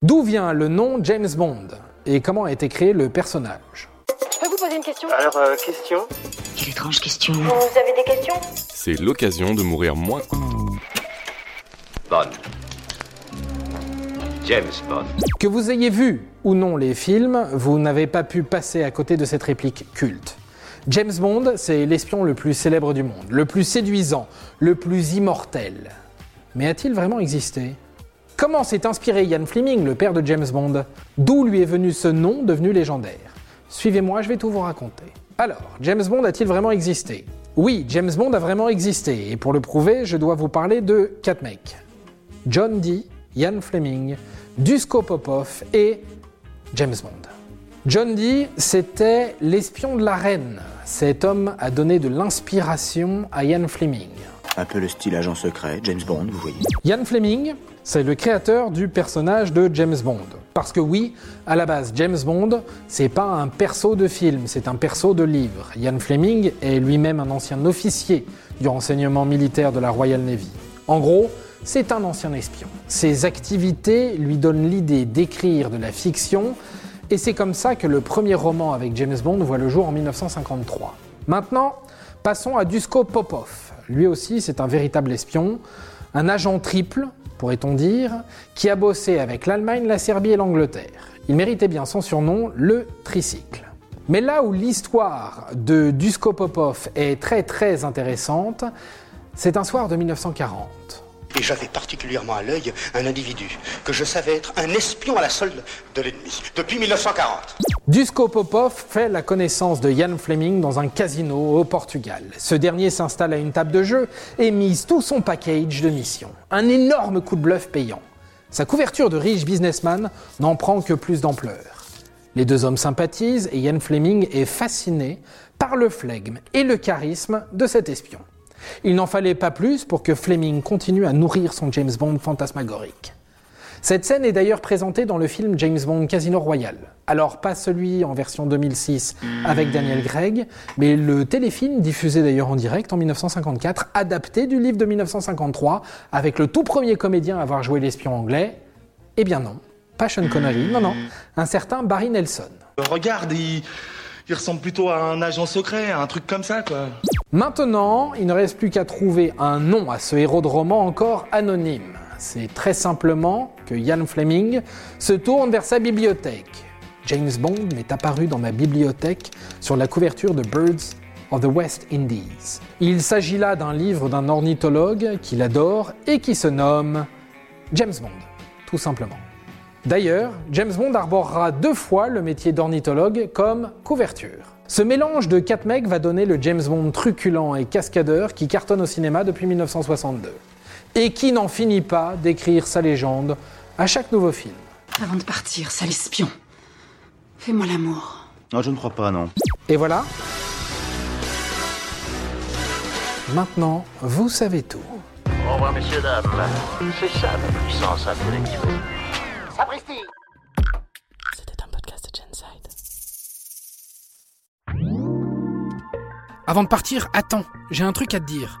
D'où vient le nom James Bond et comment a été créé le personnage Je peux vous poser une question Alors, euh, question Quelle étrange question. Vous avez des questions C'est l'occasion de mourir moins. Bond. James Bond. Que vous ayez vu ou non les films, vous n'avez pas pu passer à côté de cette réplique culte. James Bond, c'est l'espion le plus célèbre du monde, le plus séduisant, le plus immortel. Mais a-t-il vraiment existé? Comment s'est inspiré Ian Fleming, le père de James Bond? D'où lui est venu ce nom devenu légendaire? Suivez-moi, je vais tout vous raconter. Alors, James Bond a-t-il vraiment existé? Oui, James Bond a vraiment existé, et pour le prouver, je dois vous parler de quatre mecs. John Dee, Ian Fleming, Dusko Popov et James Bond. John Dee, c'était l'espion de la reine. Cet homme a donné de l'inspiration à Ian Fleming. Un peu le style agent secret, James Bond, vous voyez. Ian Fleming, c'est le créateur du personnage de James Bond. Parce que oui, à la base, James Bond, c'est pas un perso de film, c'est un perso de livre. Ian Fleming est lui-même un ancien officier du renseignement militaire de la Royal Navy. En gros, c'est un ancien espion. Ses activités lui donnent l'idée d'écrire de la fiction, et c'est comme ça que le premier roman avec James Bond voit le jour en 1953. Maintenant, passons à Dusko Popov. Lui aussi, c'est un véritable espion, un agent triple, pourrait-on dire, qui a bossé avec l'Allemagne, la Serbie et l'Angleterre. Il méritait bien son surnom, le tricycle. Mais là où l'histoire de Dusko Popov est très très intéressante, c'est un soir de 1940. Et j'avais particulièrement à l'œil un individu que je savais être un espion à la solde de l'ennemi depuis 1940. Dusko Popov fait la connaissance de Ian Fleming dans un casino au Portugal. Ce dernier s'installe à une table de jeu et mise tout son package de missions. Un énorme coup de bluff payant. Sa couverture de riche businessman n'en prend que plus d'ampleur. Les deux hommes sympathisent et Ian Fleming est fasciné par le flegme et le charisme de cet espion. Il n'en fallait pas plus pour que Fleming continue à nourrir son James Bond fantasmagorique. Cette scène est d'ailleurs présentée dans le film James Bond Casino Royale. Alors pas celui en version 2006 avec Daniel Craig, mais le téléfilm diffusé d'ailleurs en direct en 1954, adapté du livre de 1953, avec le tout premier comédien à avoir joué l'espion anglais. Eh bien non, pas Sean Connery, non non, un certain Barry Nelson. Regarde, il, il ressemble plutôt à un agent secret, un truc comme ça, quoi. Maintenant, il ne reste plus qu'à trouver un nom à ce héros de roman encore anonyme. C'est très simplement que Ian Fleming se tourne vers sa bibliothèque. James Bond m'est apparu dans ma bibliothèque sur la couverture de Birds of the West Indies. Il s'agit là d'un livre d'un ornithologue qu'il adore et qui se nomme James Bond, tout simplement. D'ailleurs, James Bond arborera deux fois le métier d'ornithologue comme couverture. Ce mélange de quatre mecs va donner le James Bond truculent et cascadeur qui cartonne au cinéma depuis 1962 et qui n'en finit pas d'écrire sa légende à chaque nouveau film. Avant de partir, sale espion, fais-moi l'amour. Non, je ne crois pas, non. Et voilà. Maintenant, vous savez tout. Au revoir, messieurs, dames. C'est ça la puissance intellectuelle. Sapristi C'était un podcast de Genside. Avant de partir, attends, j'ai un truc à te dire.